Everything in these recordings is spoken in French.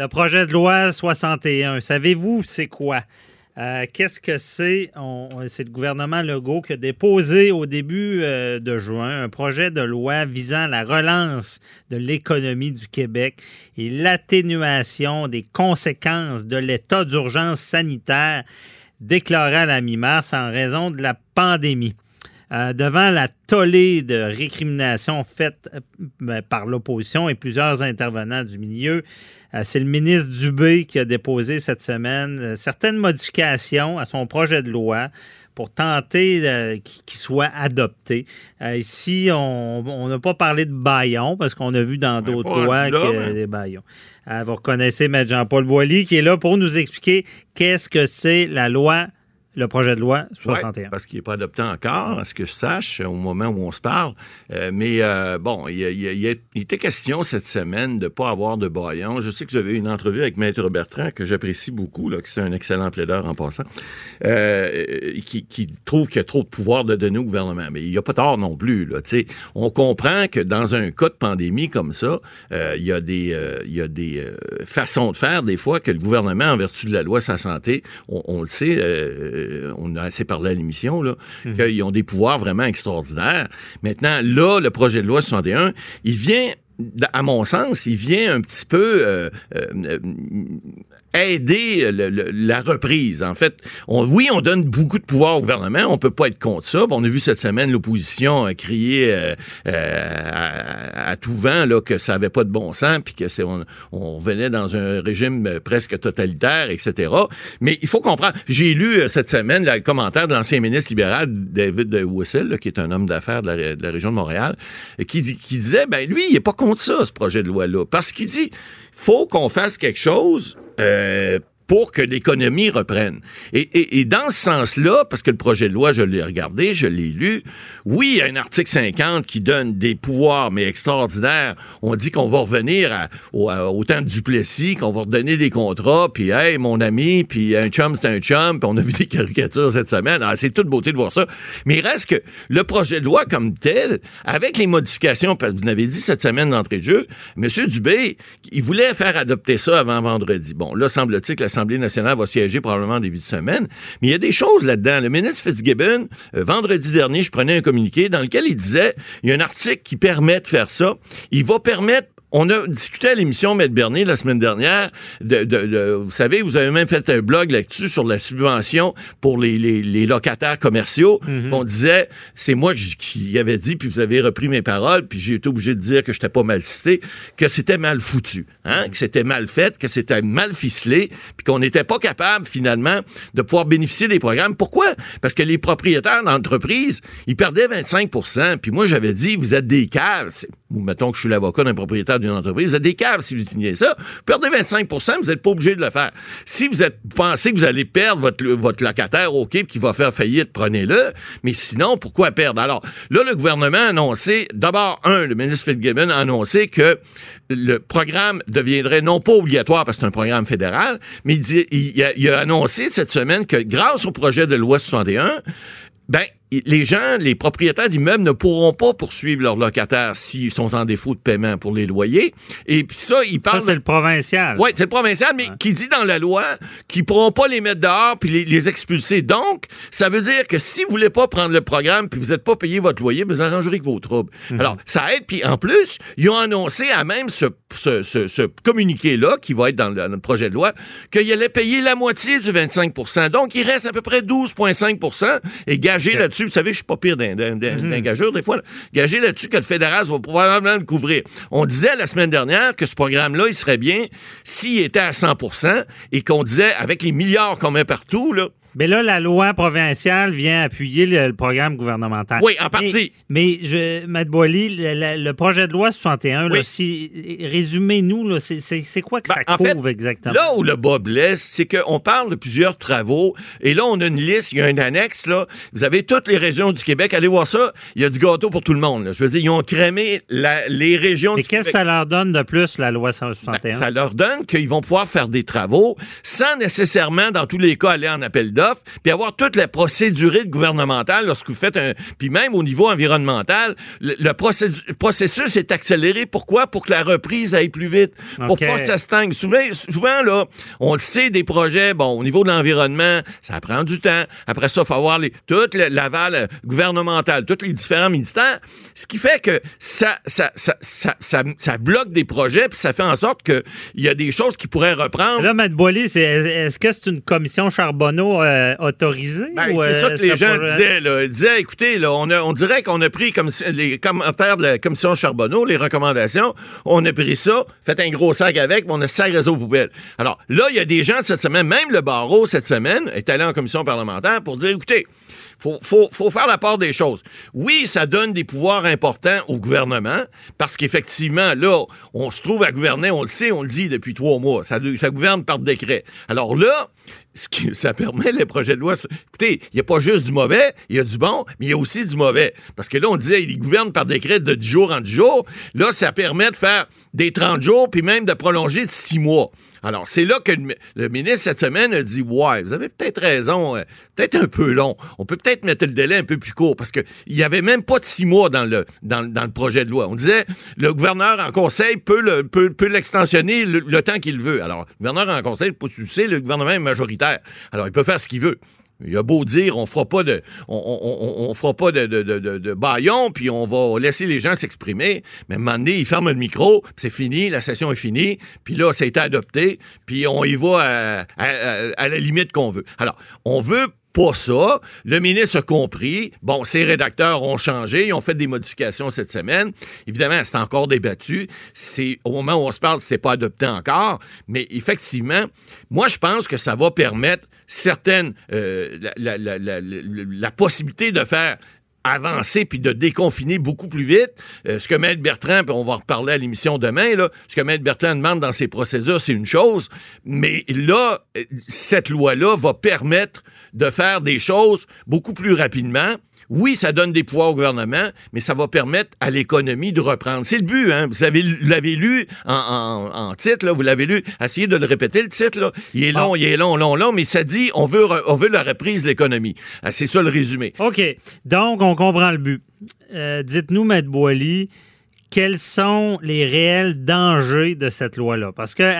Le projet de loi 61, savez-vous c'est quoi? Euh, Qu'est-ce que c'est? C'est le gouvernement Legault qui a déposé au début euh, de juin un projet de loi visant la relance de l'économie du Québec et l'atténuation des conséquences de l'état d'urgence sanitaire déclaré à la mi-mars en raison de la pandémie. Euh, devant la tollée de récriminations faites euh, ben, par l'opposition et plusieurs intervenants du milieu, euh, c'est le ministre Dubé qui a déposé cette semaine certaines modifications à son projet de loi pour tenter euh, qu'il soit adopté. Euh, ici, on n'a pas parlé de baillons parce qu'on a vu dans d'autres lois que mais- des baillons. Euh, vous reconnaissez M. Jean-Paul Boilly qui est là pour nous expliquer qu'est-ce que c'est la loi, le projet de loi 61. Ouais, parce qu'il n'est pas adopté encore, à ce que je sache, au moment où on se parle. Euh, mais euh, bon, il, était question cette semaine de ne pas avoir de baillon. Je sais que j'avais une entrevue avec Maître Bertrand, que j'apprécie beaucoup, là, que c'est un excellent plaideur en passant, euh, qui, qui trouve qu'il y a trop de pouvoir de donner au gouvernement. Mais il n'y a pas tort non plus. Là, on comprend que dans un cas de pandémie comme ça, il y a des, il y a des façons de faire, des fois, que le gouvernement, en vertu de la loi la santé, on, on le sait, euh, on a assez parlé à l'émission, là, qu'ils ont des pouvoirs vraiment extraordinaires. Maintenant, là, le projet de loi 61, il vient à mon sens, il vient un petit peu euh, euh, aider la reprise. En fait, oui, on donne beaucoup de pouvoir au gouvernement, on peut pas être contre ça. On a vu cette semaine l'opposition crier euh, euh, à, tout vent là, que ça avait pas de bon sens, puis que c'est on, venait dans un régime euh, presque totalitaire, etc. Mais il faut comprendre. J'ai lu euh, cette semaine le commentaire de l'ancien ministre libéral David Wessel, qui est un homme d'affaires de la, région de Montréal, qui, qui disait, ben lui, il est pas contre ça, ce projet de loi-là, parce qu'il dit, faut qu'on fasse quelque chose. euh, pour que l'économie reprenne. Et, dans ce sens-là, parce que le projet de loi, je l'ai regardé, je l'ai lu, oui, il y a un article 50 qui donne des pouvoirs, mais extraordinaires. On dit qu'on va revenir au, temps de Duplessis, qu'on va redonner des contrats, puis hey, mon ami, puis un chum, c'est un chum, puis on a vu des caricatures cette semaine. Ah, c'est toute beauté de voir ça. Mais il reste que le projet de loi comme tel, avec les modifications, parce que vous l'avez dit cette semaine d'entrée de jeu, M. Dubé, il voulait faire adopter ça avant vendredi. Bon, là, semble-t-il que l'Assemblée nationale va siéger probablement en début de semaine. Mais il y a des choses là-dedans. Le ministre Fitzgibbon, euh, vendredi dernier, je prenais un communiqué dans lequel il disait, il y a un article qui permet de faire ça. Il va permettre on a discuté à l'émission Maître Bernier la semaine dernière. De, de- de- vous savez, vous avez même fait un blog là-dessus sur la subvention pour les, les- les locataires commerciaux. On disait, c'est moi qui- avait dit, puis vous avez repris mes paroles, puis j'ai été obligé de dire que j'étais pas mal cité, que c'était mal foutu, hein, que c'était mal fait, que c'était mal ficelé, puis qu'on n'était pas capable finalement de pouvoir bénéficier des programmes. Pourquoi? Parce que les propriétaires d'entreprises, ils perdaient 25% Puis moi, j'avais dit, vous êtes des caves. Ou mettons que je suis l'avocat d'un propriétaire d'une entreprise, vous êtes des caves si vous signez ça. Vous perdez 25% vous n'êtes pas obligé de le faire. Si vous êtes pensez que vous allez perdre votre, votre locataire, OK, qui va faire faillite, prenez-le. Mais sinon, pourquoi perdre? Alors, là, le gouvernement a annoncé, d'abord, un, le ministre Fitzgibbon a annoncé que le programme deviendrait non pas obligatoire parce que c'est un programme fédéral, mais il, dit- a, il a annoncé cette semaine que grâce au projet de loi 61, ben, les gens, les propriétaires d'immeubles ne pourront pas poursuivre leurs locataires s'ils sont en défaut de paiement pour les loyers. Et puis ça, il Ça, parle... c'est le provincial. Oui, c'est le provincial, mais qui dit dans la loi qu'ils pourront pas les mettre dehors puis les, les expulser. Donc, ça veut dire que si vous voulez pas prendre le programme puis vous n'êtes pas payé votre loyer, vous arrangerez que vos troubles. Alors, ça aide. Puis en plus, ils ont annoncé à même ce, ce, ce, ce communiqué-là, qui va être dans le, dans le projet de loi, qu'ils allaient payer la moitié du 25% Donc, il reste à peu près 12,5% et gagé là-dessus. Vous savez, je suis pas pire d'un d'un gageur, des fois. là. Gagé là-dessus que le fédéral va probablement le couvrir. On disait la semaine dernière que ce programme-là, il serait bien s'il était à 100% et qu'on disait, avec les milliards qu'on met partout, là, Mais là, la loi provinciale vient appuyer le, le programme gouvernemental. Oui, en partie. Mais, mais je, Matt Boily, le, projet de loi 61, là, Oui. si, résumez-nous, c'est- quoi que Ben, ça fait, couvre exactement? Là où le bas blesse, c'est qu'on parle de plusieurs travaux, et là, on a une liste, il y a un annexe, là. Vous avez toutes les régions du Québec. Allez voir ça. Il y a du gâteau pour tout le monde. là. Je veux dire, ils ont crémé la- les régions Mais du qu'est-ce que Québec. ça leur donne de plus, la loi Ben, 61? ça leur donne qu'ils vont pouvoir faire des travaux sans nécessairement, dans tous les cas, aller en appel d'offres, puis avoir toute la procédure gouvernementale lorsque vous faites un... Puis même au niveau environnemental, le, le procédu- processus est accéléré. Pourquoi? Pour que la reprise aille plus vite. Pour pas que ça stagne. Souvent, souvent, là, on le sait, des projets, bon, au niveau de l'environnement, ça prend du temps. Après ça, il faut avoir les, toute la- l'aval euh, gouvernemental, tous les différents ministères. Ce qui fait que ça, ça, ça, ça, ça, ça bloque des projets, puis ça fait en sorte qu'il y a des choses qui pourraient reprendre. Là, Matt c'est- est-ce que c'est une commission Charbonneau euh, autorisée? Ben, ou, c'est euh, ça que les gens disaient. Là. Ils disaient, écoutez, là, on, a- on dirait qu'on a pris comme les commentaires de la commission Charbonneau, les recommandations, on a pris ça, fait un gros sac avec, puis on a sac réseau poubelle. Alors là, il y a des gens cette semaine, même le barreau cette semaine, est allé en commission parlementaire pour dire, écoutez, faut, faut, faire la part des choses. Oui, ça donne des pouvoirs importants au gouvernement, parce qu'effectivement, là, on se trouve à gouverner, on le sait, on le dit depuis trois mois. Ça, gouverne par décret. Alors là, ce qui, ça permet les projets de loi. Écoutez, il n'y a pas juste du mauvais, il y a du bon, mais il y a aussi du mauvais. Parce que là, on disait, ils gouvernent par décret de 10 jours en 10 jours. Là, ça permet de faire des 30 jours, puis même de prolonger de 6 mois. Alors, c'est là que le, ministre, cette semaine, a dit Ouais, vous avez peut-être raison, euh, peut-être un peu long. On peut peut-être mettre le délai un peu plus court parce qu'il n'y avait même pas de six mois dans le, dans, le projet de loi. On disait le gouverneur en conseil peut le- peut, peut l'extensionner le, temps qu'il veut. Alors, le gouverneur en conseil, pour tu le gouvernement est majoritaire. Alors, il peut faire ce qu'il veut. Il a beau dire, on fera pas de, on, fera pas de, de, de, de, bâillon, puis on va laisser les gens s'exprimer. Mais à un moment donné, il ferme le micro, c'est fini, la session est finie, puis là, ça a été adopté, puis on y va à la limite qu'on veut. Alors, on veut pas ça. Le ministre a compris. Bon, ses rédacteurs ont changé. Ils ont fait des modifications cette semaine. Évidemment, c'est encore débattu. C'est, au moment où on se parle, c'est pas adopté encore. Mais effectivement, moi, je pense que ça va permettre certaines, euh, la, possibilité de faire avancer puis de déconfiner beaucoup plus vite. Euh, ce que Maître Bertrand, puis on va en reparler à l'émission demain, là, ce que Maître Bertrand demande dans ses procédures, c'est une chose, mais là, euh, cette loi-là va permettre de faire des choses beaucoup plus rapidement. Oui, ça donne des pouvoirs au gouvernement, mais ça va permettre à l'économie de reprendre. C'est le but, hein? Vous avez- l'avez lu en, en- en titre, là, vous l'avez lu. Essayez de le répéter, le titre, là. Il est long, il est long, long, long, mais ça dit on veut, on veut la reprise de l'économie. Euh, C'est ça le résumé. OK. Donc, on comprend le but. Euh, Dites-nous, Maître Boily, quels sont les réels dangers de cette loi-là? Parce qu'elle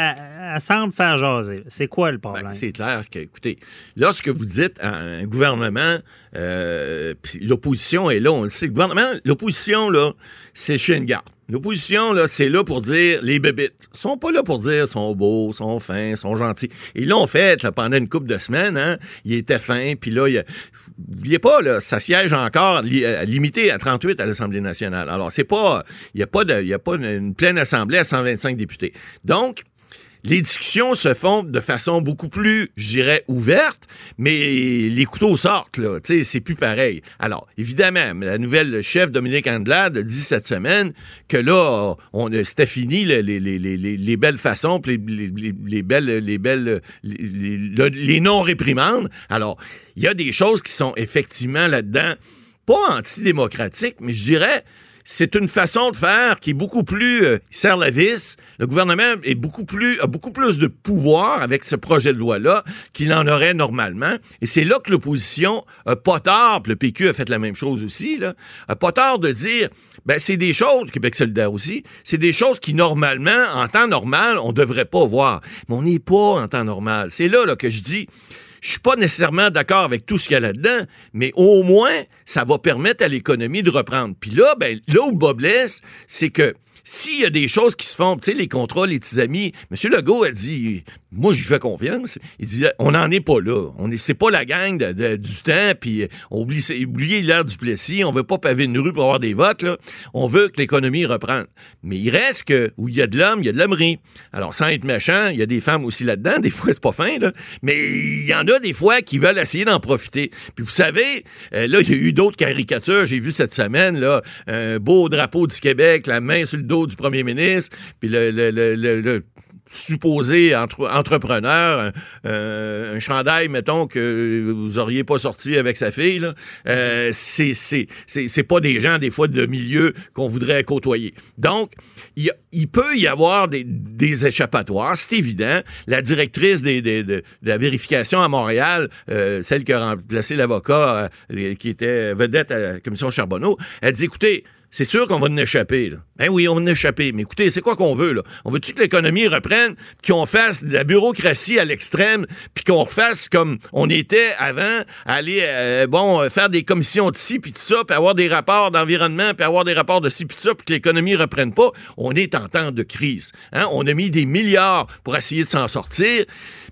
elle semble faire jaser. C'est quoi le Ben, problème? c'est clair que, écoutez, lorsque vous dites à un gouvernement, euh, l'opposition est là, on le sait, le gouvernement, l'opposition, là, c'est chez une garde. L'opposition, là, c'est là pour dire les bébites. Ils sont pas là pour dire sont beaux, sont fins, sont gentils. Ils l'ont fait là, pendant une couple de semaines, hein. Il était fin, puis là, il N'oubliez pas, là, ça siège encore li- euh, limité à 38 à l'Assemblée nationale. Alors, c'est pas. Il n'y a pas de. Il y a pas une, une pleine assemblée à 125 députés. Donc, les discussions se font de façon beaucoup plus, je dirais, ouverte, mais les couteaux sortent, là. C'est plus pareil. Alors, évidemment, la nouvelle chef Dominique Andelade dit cette semaine que là, on, c'était fini les, les, les, les, les belles façons, les, les, les- les belles, les belles, les, les- le- les non-réprimandes. Alors, il y a des choses qui sont effectivement là-dedans, pas antidémocratiques, mais je dirais, c'est une façon de faire qui est beaucoup plus euh, serre la vis. Le gouvernement a beaucoup plus de pouvoir avec ce projet de loi là qu'il en aurait normalement. Et c'est là que l'opposition a pas puis le PQ a fait la même chose aussi là, pas tort de dire ben c'est des choses Québec solidaire aussi, c'est des choses qui normalement en temps normal on devrait pas voir. Mais on n'est pas en temps normal. C'est là là que je dis je suis pas nécessairement d'accord avec tout ce qu'il y a là-dedans, mais au moins, ça va permettre à l'économie de reprendre. Puis là, ben, là où bas blesse, c'est que s'il y a des choses qui se font, tu sais, les contrats, les petits amis, M. Legault a dit, moi, j'y fais confiance. Il dit, on n'en est pas là. On est, c'est pas la gang de- du temps, puis on oublie, l'ère du Plessis. On veut pas paver une rue pour avoir des votes, là. On veut que l'économie reprenne. Mais il reste que, où il y a de l'homme, il y a de l'hommerie. Alors, sans être méchant, il y a des femmes aussi là-dedans. Des fois, c'est pas fin, là. Mais il y en a des fois qui veulent essayer d'en profiter. Puis vous savez, euh, là, il y a eu d'autres caricatures. J'ai vu cette semaine, là, un beau drapeau du Québec, la main sur le dos du premier ministre, puis le, le- le- le- le supposé entre- entrepreneur, un, euh, un chandail, mettons, que vous auriez pas sorti avec sa fille, euh, c'est, pas des gens, des fois, de milieu qu'on voudrait côtoyer. Donc, il, peut y avoir des, des échappatoires, c'est évident. La directrice des, des- de, de la vérification à Montréal, euh, celle qui a remplacé l'avocat euh, qui était vedette à la commission Charbonneau, elle dit, écoutez, c'est sûr qu'on va en échapper. Là. Ben oui, on va en échapper. Mais écoutez, c'est quoi qu'on veut? Là? On veut-tu que l'économie reprenne, qu'on fasse de la bureaucratie à l'extrême, puis qu'on refasse comme on était avant, aller euh, bon euh, faire des commissions de ci, puis de ça, puis avoir des rapports d'environnement, puis avoir des rapports de ci, puis ça, puis que l'économie reprenne pas? On est en temps de crise. Hein? On a mis des milliards pour essayer de s'en sortir.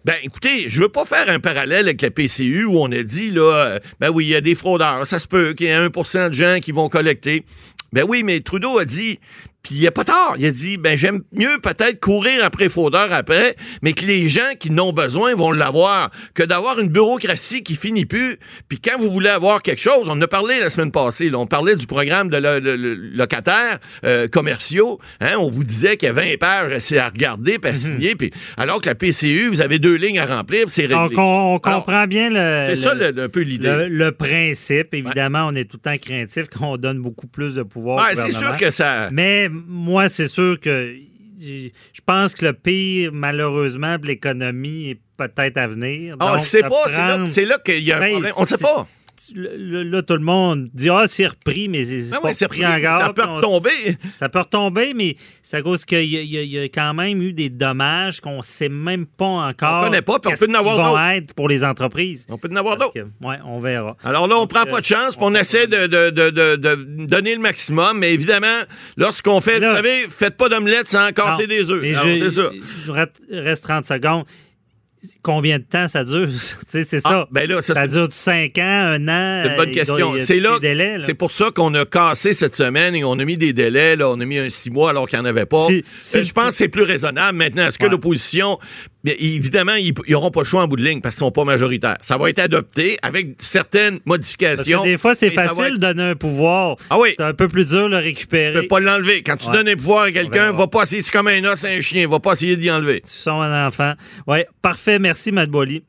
Ben, écoutez, je veux pas faire un parallèle avec la PCU où on a dit, là, euh, ben oui, il y a des fraudeurs. Ça se peut qu'il y ait 1% de gens qui vont collecter. Ben oui, mais Trudeau a dit, puis il a pas tort, il a dit, ben j'aime mieux peut-être courir après fraudeur après, mais que les gens qui n'ont besoin vont l'avoir, que d'avoir une bureaucratie qui finit plus. Puis quand vous voulez avoir quelque chose, on en a parlé la semaine passée, là, on parlait du programme de lo- lo- lo- locataires euh, commerciaux, hein, on vous disait qu'il y a 20 pages à regarder, puis à signer, puis alors que la PCU, vous avez deux lignes à remplir, c'est réglé. Donc, on, on Alors, comprend bien le, c'est ça le- le- un peu l'idée. le, le principe. Évidemment, on est tout le temps craintif qu'on donne beaucoup plus de pouvoir Ouais, au c'est sûr que ça. Mais moi, c'est sûr que je pense que le pire, malheureusement, pour l'économie est peut-être à venir. On le sait pas, c'est là, là qu'il y a un Ben, problème. On ne sait pas. Là, tout le monde dit Ah, c'est repris, mais c'est Ah ouais, repris encore. ça peut on- retomber. Ça peut retomber, mais c'est à cause qu'il y, a- y y quand même eu des dommages qu'on ne sait même pas encore. On connaît pas, puis on peut en avoir d'autres. être pour les entreprises. On peut en avoir d'autres. ouais, on verra. Alors là, on prend euh, pas de chance, puis on essaie de, de- de- de- de donner le maximum, mais évidemment, lorsqu'on fait, Là- vous savez, faites pas d'omelette sans casser Non, des œufs. c'est ça. il reste 30 secondes. Combien de temps ça dure? Tu sais, c'est Ah, ça. ben là, ça, ça dure 5 ans, un an? C'est une bonne question. C'est là, c'est pour ça qu'on a cassé cette semaine et on a mis des délais. Là, on a mis un six mois alors qu'il n'y en avait pas. Si- si- Euh, je pense que c'est plus raisonnable maintenant. Est-ce que Ouais. l'opposition, bien, évidemment, ils n'auront pas le choix en bout de ligne parce qu'ils sont pas majoritaires. Ça va être adopté avec certaines Parce modifications. que des fois, c'est facile être- de donner un pouvoir. Ah oui. C'est un peu plus dur de le récupérer. Tu peux pas l'enlever. Quand tu Ouais. donnes un pouvoir à quelqu'un, va pas essayer. C'est comme un os à un chien. Va pas essayer d'y enlever. Tu sens un enfant. Oui, parfait. Merci, Matt Boily.